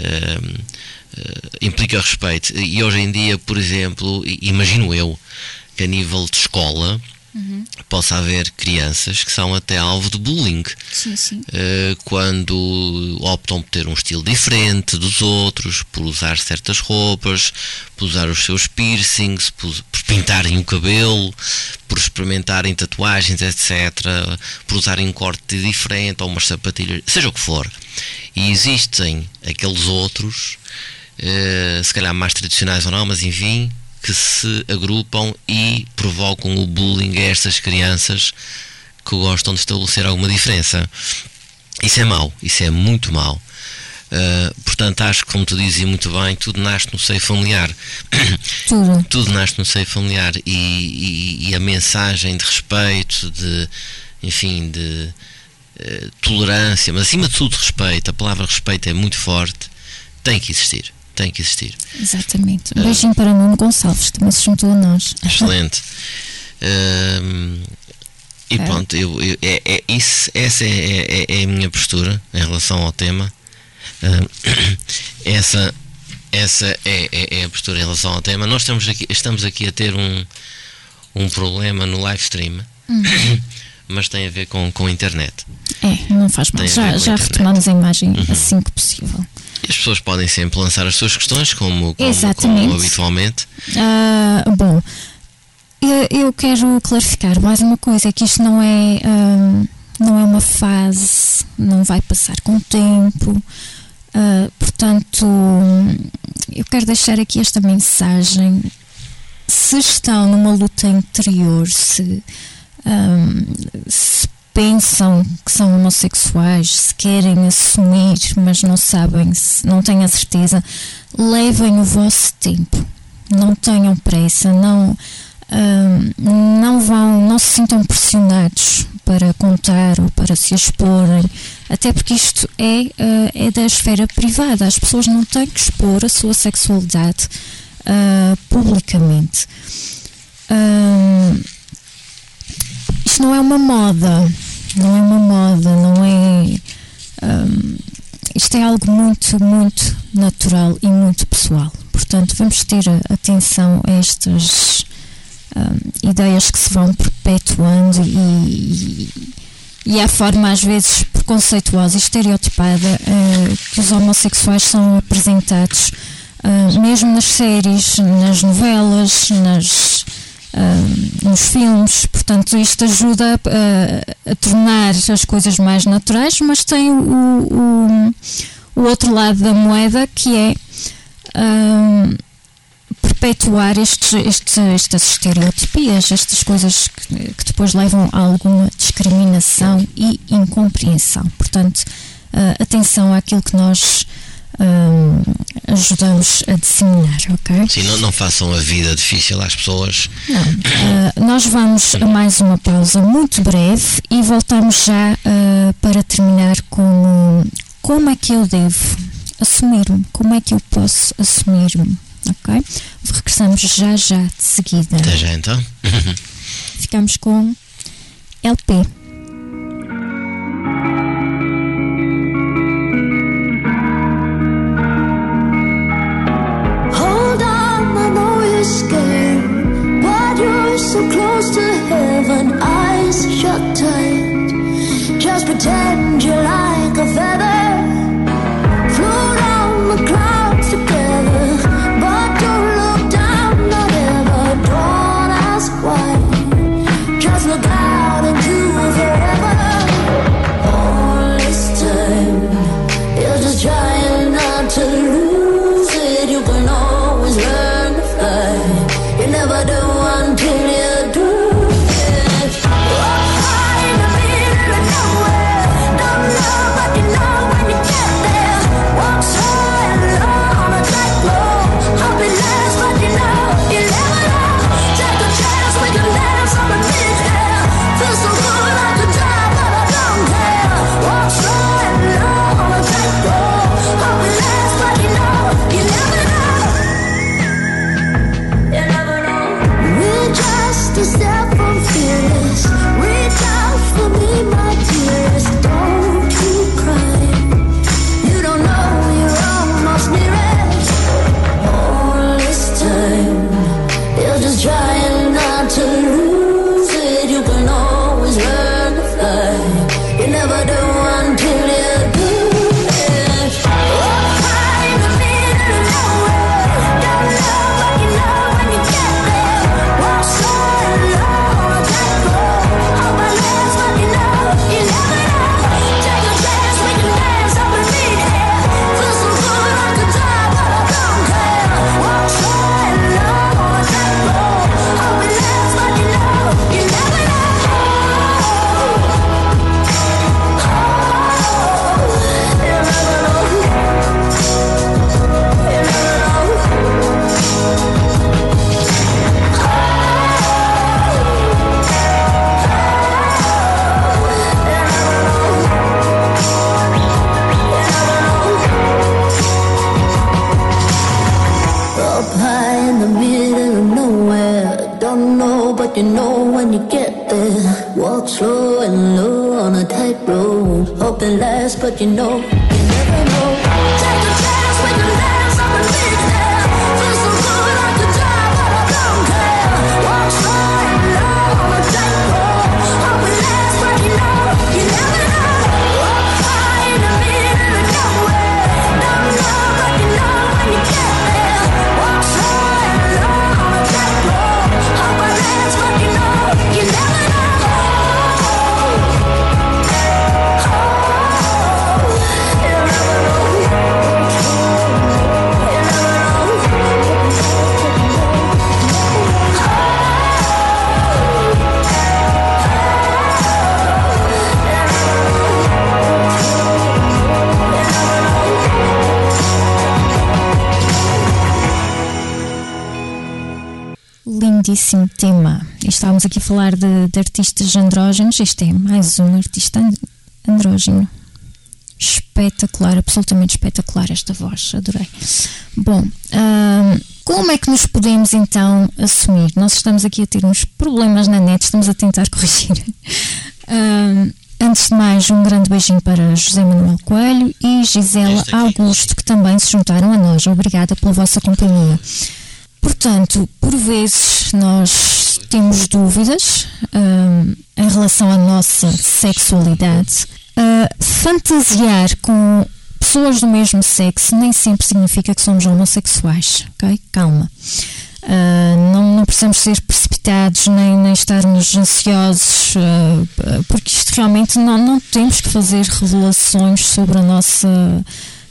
Ah, implica respeito. E hoje em dia, por exemplo, imagino eu que a nível de escola possa haver crianças que são até alvo de bullying.
Sim, sim.
Uh, quando optam por ter um estilo diferente dos outros, por usar certas roupas, por usar os seus piercings, por, por pintarem o cabelo, por experimentarem tatuagens, etc., por usarem um corte diferente ou umas sapatilhas, seja o que for. E existem aqueles outros, uh, se calhar mais tradicionais ou não, mas enfim, que se agrupam e provocam o bullying a estas crianças que gostam de estabelecer alguma diferença. Isso é mau, isso é muito mau. Uh, portanto, acho que, como tu dizia muito bem, tudo nasce no seio familiar.
Tudo.
tudo nasce no seio familiar e, e, e, a mensagem de respeito, de, enfim, de uh, tolerância, mas acima de tudo respeito, a palavra respeito é muito forte, tem que existir. Tem que existir.
Exatamente. Um beijinho uh, para Nuno Gonçalves, também se juntou a nós.
Excelente. e pronto, eu, eu, é, é, isso, essa é, é, é a minha postura em relação ao tema essa essa é, é, é, a postura em relação ao tema. Nós estamos aqui, estamos aqui a ter um, um problema no live stream, uhum. mas tem a ver com, com a internet.
É, não faz mal. Já, já retomamos a imagem uhum. assim que possível.
E as pessoas podem sempre lançar as suas questões, como, como, como habitualmente.
Uh, bom, eu, eu, quero clarificar mais uma coisa: é que isto não é, uh, não é uma fase, não vai passar com o tempo. Uh, portanto, eu quero deixar aqui esta mensagem. Se estão numa luta interior, se, um, se pensam que são homossexuais, se querem assumir, mas não sabem, não têm a certeza, levem o vosso tempo. Não tenham pressa, não, um, não vão, não se sintam pressionados para contar ou para se exporem até porque isto é, uh, é da esfera privada, as pessoas não têm que expor a sua sexualidade uh, publicamente. Uh, isto não é uma moda, não é uma moda, não é. Um, isto é algo muito, muito natural e muito pessoal. Portanto, vamos ter atenção a estas um, ideias que se vão perpetuando e, e e a forma às vezes preconceituosa e estereotipada uh, que os homossexuais são apresentados uh, mesmo nas séries, nas novelas, nas, uh, nos filmes. Portanto, isto ajuda a tornar as coisas mais naturais, mas tem o, o, o outro lado da moeda que é perpetuar estes, estes, estas estereotipias, estas coisas que, que, depois levam a alguma discriminação e incompreensão. Portanto, uh, atenção àquilo que nós uh, ajudamos a disseminar, ok?
Sim, não, não façam a vida difícil às pessoas.
Não. Uh, nós vamos a mais uma pausa muito breve e voltamos já para terminar com como é que eu devo assumir-me, como é que eu posso assumir-me ok? Regressamos já já de seguida.
Até já então.
Ficamos com LP. But
you know when you get there. Walk slow and low on a tight road. Hope it lasts, but you know, you never know.
Lindíssimo tema. Estávamos aqui a falar de, de artistas andrógenos. Este é mais um artista and- andrógeno. Espetacular, absolutamente espetacular esta voz, adorei. Bom, como é que nos podemos então assumir? Nós estamos aqui a ter uns problemas na net, estamos a tentar corrigir. Antes de mais, um grande beijinho para José Manuel Coelho e Gisela. Augusto, que também se juntaram a nós. Obrigada pela vossa companhia. Portanto, por vezes nós temos dúvidas hum, em relação à nossa sexualidade. Ah, fantasiar com pessoas do mesmo sexo nem sempre significa que somos homossexuais, ok? Calma. Ah, não, não precisamos ser precipitados nem, nem estarmos ansiosos, ah, porque isto realmente não, não temos que fazer revelações sobre a nossa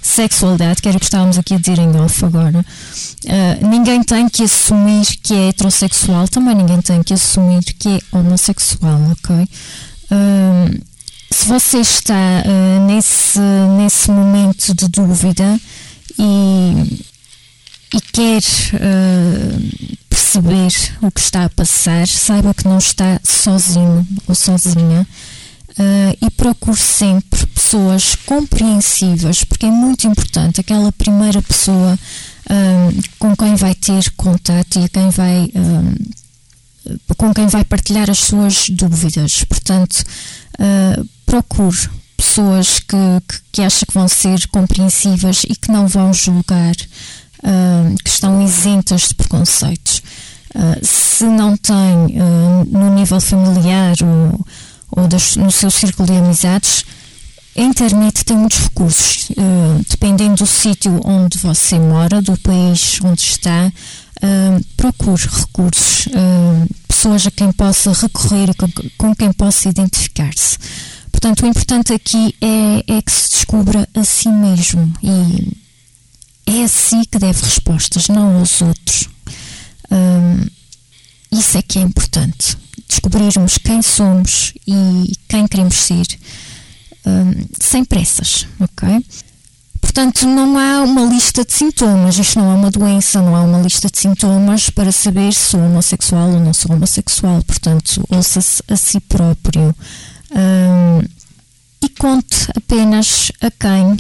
sexualidade, que era o que estávamos aqui a dizer em off agora. Uh, ninguém tem que assumir que é heterossexual, também ninguém tem que assumir que é homossexual, ok? Uh, se você está uh, nesse, nesse momento de dúvida e, e quer perceber o que está a passar, saiba que não está sozinho ou sozinha. Uh, e procure sempre pessoas compreensivas, porque é muito importante aquela primeira pessoa uh, com quem vai ter contato e quem vai, uh, com quem vai partilhar as suas dúvidas. Portanto, procure pessoas que, que, que acha que vão ser compreensivas e que não vão julgar, que estão isentas de preconceitos. se não tem no nível familiar ou ou das, no seu círculo de amizades, a internet tem muitos recursos. Uh, dependendo do sítio onde você mora, do país onde está, uh, procure recursos, uh, pessoas a quem possa recorrer com, com quem possa identificar-se. Portanto, o importante aqui é, é, que se descubra a si mesmo e é a si que deve respostas, não aos outros. isso é que é importante descobrirmos quem somos e quem queremos ser um, sem pressas, ok? Portanto, não há uma lista de sintomas, isto não é uma doença, não há uma lista de sintomas para saber se sou homossexual ou não sou homossexual. Portanto, ouça-se a si próprio um, e conte apenas a quem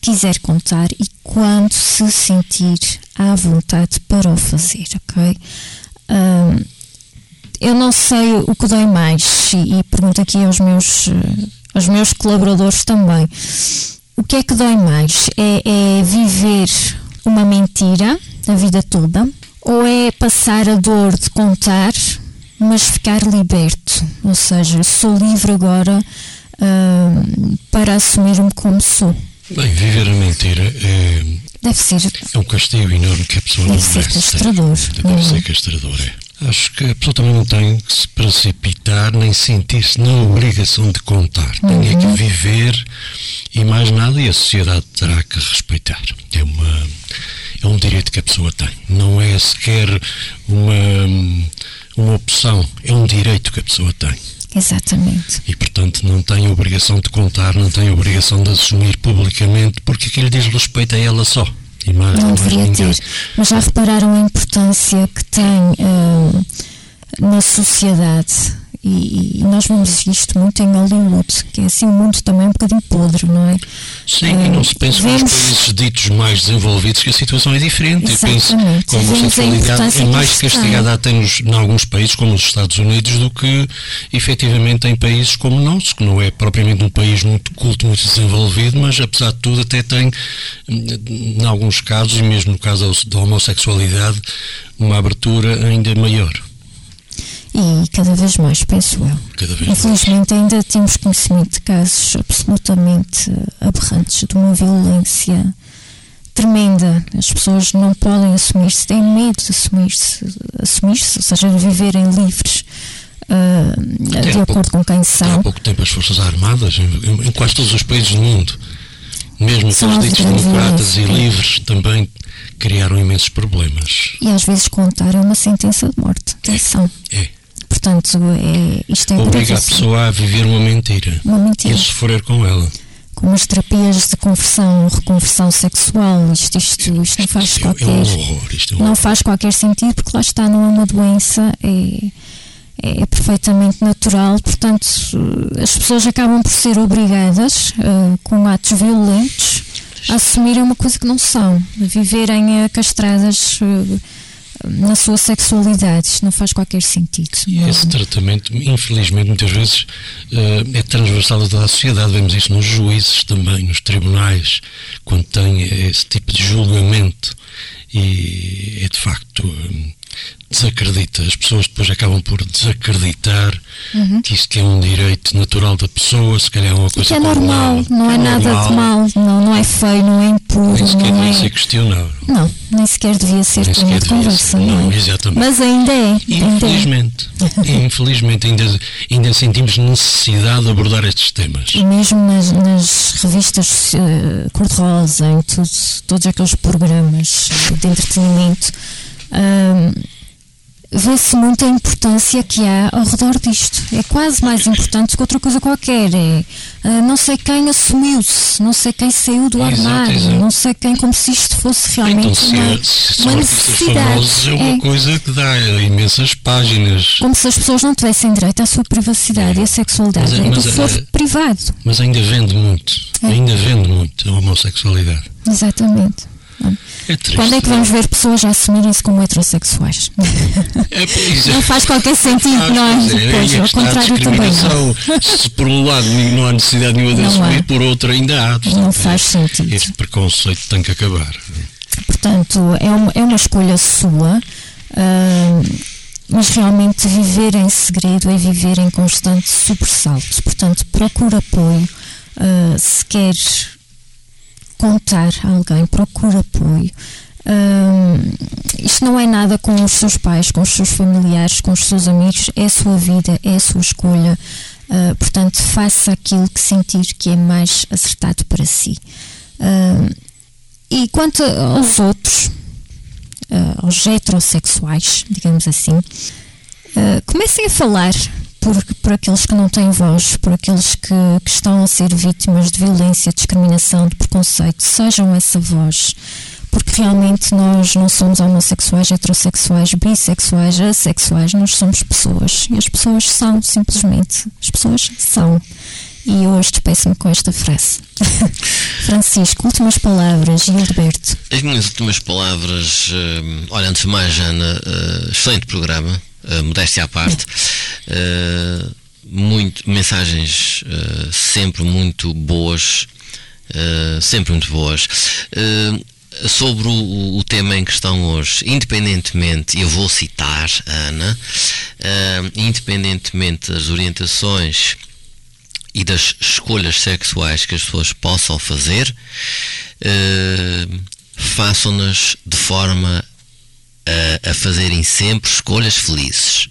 quiser contar e quando se sentir à vontade para o fazer, ok? Um, eu não sei o que dói mais e, e pergunto aqui aos meus, aos meus colaboradores também. O que é que dói mais? É, é viver uma mentira a vida toda ou é passar a dor de contar, mas ficar liberto? Ou seja, sou livre agora uh, para assumir-me como sou.
Bem, viver a mentira é,
deve ser,
é um castigo enorme que a pessoa
deve
não
ser
merece.
castrador.
Deve ser castrador, é. Acho que a pessoa também não tem que se precipitar nem sentir-se na obrigação de contar. Tem é que viver e mais nada e a sociedade terá que respeitar. É, uma, é um direito que a pessoa tem. Não é sequer uma, uma opção, é um direito que a pessoa tem.
Exatamente.
E, portanto, não tem obrigação de contar, não tem obrigação de assumir publicamente, porque aquilo diz respeito a ela só.
Não deveria ter. Mas já repararam a importância que tem uh, na sociedade E, e, nós vemos isto muito em Hollywood, que é assim um mundo também um bocadinho podre, não é?
Sim, e não se pensa vemos... nos países ditos mais desenvolvidos que a situação é diferente.
Exatamente.
Eu penso que a homossexualidade é mais castigada até nos, em alguns países, como nos Estados Unidos, do que efetivamente em países como o nosso, que não é propriamente um país muito culto, muito desenvolvido, mas apesar de tudo até tem, em alguns casos, e mesmo no caso da homossexualidade, uma abertura ainda maior
e cada vez mais, penso eu. Infelizmente
mais.
ainda temos conhecimento de casos absolutamente aberrantes de uma violência tremenda. As pessoas não podem assumir-se, têm medo de assumir-se, assumir-se, ou seja, de viverem livres. Uh, de acordo pouco, com quem são.
Há pouco tempo as Forças Armadas, em, em quase todos os países do mundo, mesmo aqueles ditos democratas e livres, também criaram imensos problemas.
E às vezes contaram uma sentença de morte. Atenção.
É. é.
Portanto, é, isto é
Obriga a pessoa a viver uma mentira.
Uma mentira.
E a sofrer com ela.
Com as terapias de conversão, reconversão sexual, isto, isto, isto não faz
isto
qualquer.
É um horror, isto é um
não faz qualquer sentido, porque lá está, não é uma doença, é, é, é perfeitamente natural, portanto, as pessoas acabam por ser obrigadas, uh, com atos violentos, a assumirem uma coisa que não são, a viverem uh, castradas. Uh, na sua sexualidade. Isto não faz qualquer sentido.
E esse tratamento, infelizmente, muitas vezes uh, é transversal a toda a sociedade. Vemos isso nos juízes também, nos tribunais, quando tem esse tipo de julgamento. E é de facto. Desacredita. As pessoas depois acabam por desacreditar uhum. que isto é um direito natural da pessoa, se calhar é uma coisa
que é normal, não é,
é
nada
normal.
de mal, não, não é feio, não é impuro.
Nem sequer
não
devia
é...
ser questionável.
Não, nem sequer devia ser tema de conversa,
não,
não
é? Exatamente.
Mas ainda é.
Infelizmente,
ainda é.
infelizmente ainda, ainda sentimos necessidade de abordar estes temas.
E mesmo nas, nas revistas uh, cor-de-rosa, em tudo, todos aqueles programas de entretenimento, uh, vê-se muita importância que há ao redor disto. É quase mais importante que outra coisa qualquer. É uh, não sei quem assumiu-se, não sei quem saiu do armário, exato, exato. não sei quem, como se isto fosse realmente
então, se
uma,
é, se
uma necessidade.
É uma é, coisa que dá imensas páginas.
Como se as pessoas não tivessem direito à sua privacidade é. e à sexualidade. Mas, é, mas, é do privado.
Mas ainda vende muito. É. Ainda vende muito a homossexualidade.
Exatamente. É Quando é que vamos ver pessoas a assumirem-se como heterossexuais?
É,
não faz qualquer sentido, ah, não é?
é pois, ao contrário também. Se por um lado não há necessidade nenhuma de não assumir, há. por outro ainda há.
Não faz sentido.
Este preconceito tem que acabar.
Portanto, é uma, é uma escolha sua. Uh, mas realmente viver em segredo é viver em constante sobressalto. Portanto, procura apoio. Uh, se queres contar a alguém, procura apoio. Um, isto não é nada com os seus pais, com os seus familiares, com os seus amigos, é a sua vida, é a sua escolha. Uh, portanto, faça aquilo que sentir que é mais acertado para si. Uh, e quanto aos outros, uh, aos heterossexuais, digamos assim, comecem a falar por, por aqueles que não têm voz, por aqueles que, que estão a ser vítimas de violência, discriminação, de preconceito, sejam essa voz porque realmente nós não somos homossexuais, heterossexuais, bissexuais, assexuais, nós somos pessoas. E as pessoas são, simplesmente. As pessoas são. E hoje despeço-me com esta frase. Francisco, últimas palavras, e Gilberto.
As minhas últimas palavras, uh, olha, de mais, Ana, uh, excelente programa uh, modéstia à parte, uh, muito, mensagens uh, sempre muito boas, sempre muito boas. sobre o, o, tema em questão hoje, independentemente, eu vou citar a Ana, independentemente das orientações e das escolhas sexuais que as pessoas possam fazer, façam-nas de forma a, a fazerem sempre escolhas felizes.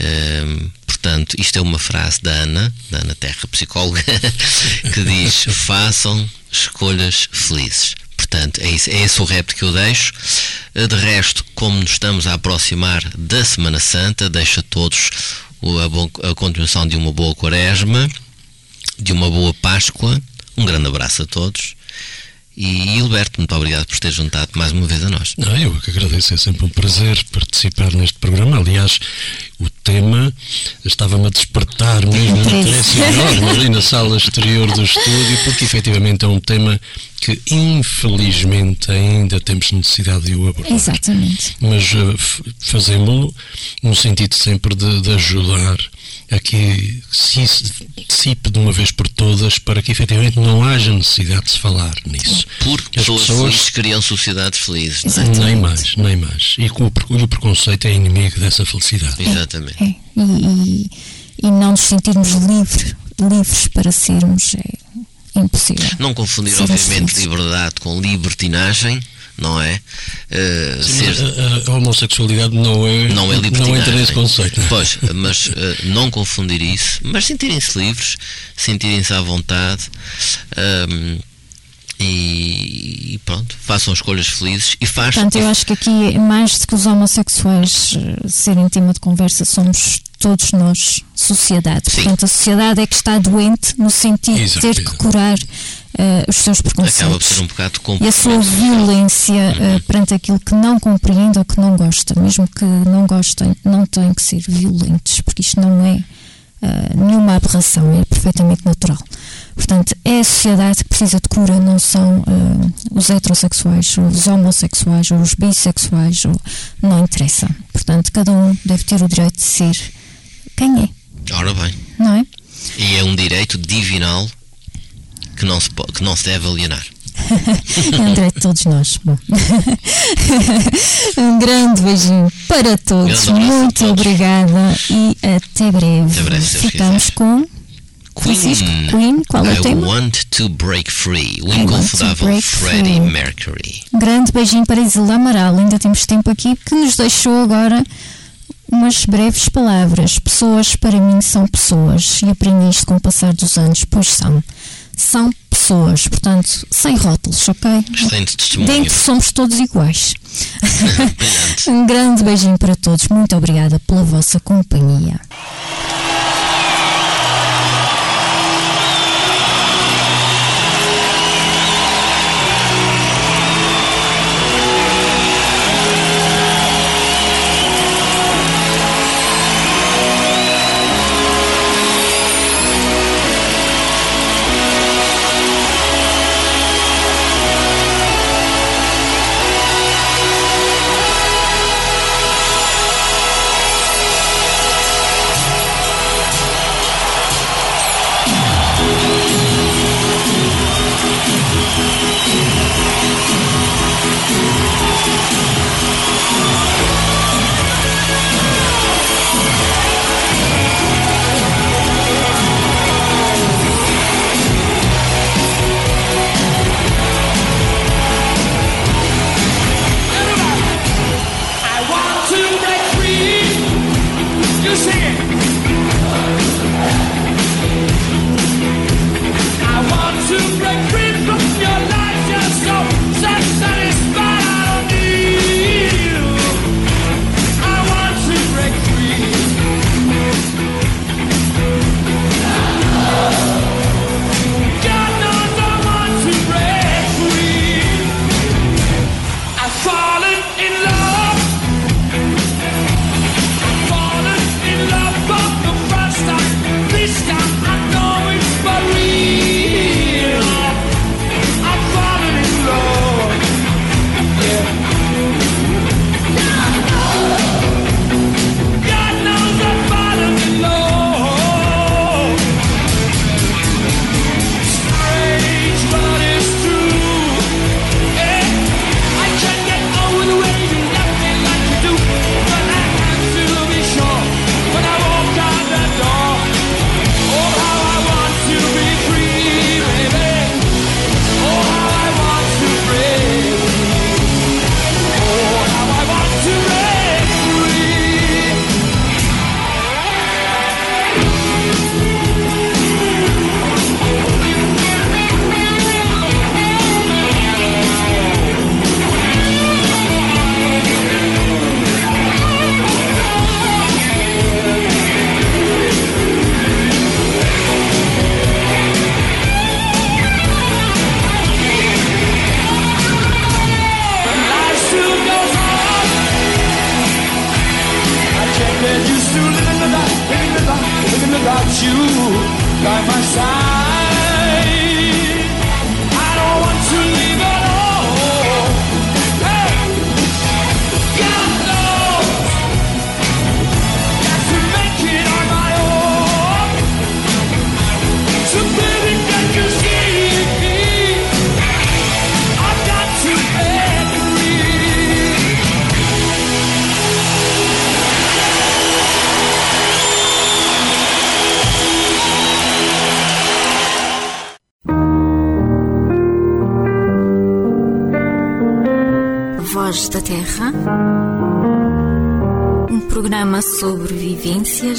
Um, portanto, isto é uma frase da Ana, da Ana Terra, psicóloga, que diz: façam escolhas felizes. Portanto, é, isso, é esse o repto que eu deixo. De resto, como nos estamos a aproximar da Semana Santa, deixo a todos a, a continuação de uma boa quaresma, de uma boa Páscoa. Um grande abraço a todos e Hilberto, muito obrigado por ter juntado mais uma vez a nós.
Não, eu que agradeço, é sempre um prazer participar neste programa. Aliás, o tema estava-me a despertar mesmo um interesse enorme ali na sala exterior do estúdio, porque efetivamente é um tema que infelizmente ainda temos necessidade de o abordar.
Exatamente.
Mas uh, fazemos-lo no sentido sempre de, de ajudar a que se dissipe de uma vez por todas para que efetivamente não haja necessidade de se falar nisso.
Porque as pessoas, felizes criam sociedades felizes.
Não é? Nem mais, nem mais. E o, o preconceito é inimigo dessa felicidade.
Exatamente.
É, e, e, e, não nos sentirmos livre, livres para sermos é impossível.
Não confundir, obviamente, liberdade com libertinagem não é?
Uh, Sim, ser... a, a, homossexualidade não é, não é não entra nesse conceito.
Pois, mas uh, não confundir isso, mas sentirem-se livres, sentirem-se à vontade. Um, ehm, e, pronto, façam escolhas felizes e faz.
Portanto, eu acho que aqui, mais do que os homossexuais uh, serem tema de conversa, somos todos nós, sociedade. Sim. Portanto, a sociedade é que está doente no sentido Exato, de ter que curar uh, os seus preconceitos.
Um bocado
E a sua violência uh, perante aquilo que não compreende ou que não gosta. Mesmo que não gostem, não têm que ser violentos, porque isto não é uh, nenhuma aberração, é perfeitamente natural. Portanto, é a sociedade que precisa de cura, não são uh, os heterossexuais, os homossexuais, ou os bissexuais, ou, não interessa. Portanto, cada um deve ter o direito de ser quem é.
Ora bem.
Não é?
E é um direito divinal que não se, que não se deve alienar.
é um direito de todos nós. Um grande beijinho para todos. Muito todos. obrigada e até breve.
Até breve
Ficamos com. Queen, Queen, qual é o
I
tema?
Want to Break Free, o inconfudável Freddie Mercury.
Um grande beijinho para Isla Amaral, ainda temos tempo aqui, que nos deixou agora umas breves palavras. Pessoas para mim são pessoas e aprendi isto com o passar dos anos, pois são são pessoas, portanto, sem rótulos, ok?
Excelente testemunho.
Dentro somos todos iguais. um grande beijinho para todos, muito obrigada pela vossa companhia.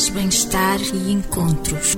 Bem-estar e encontros.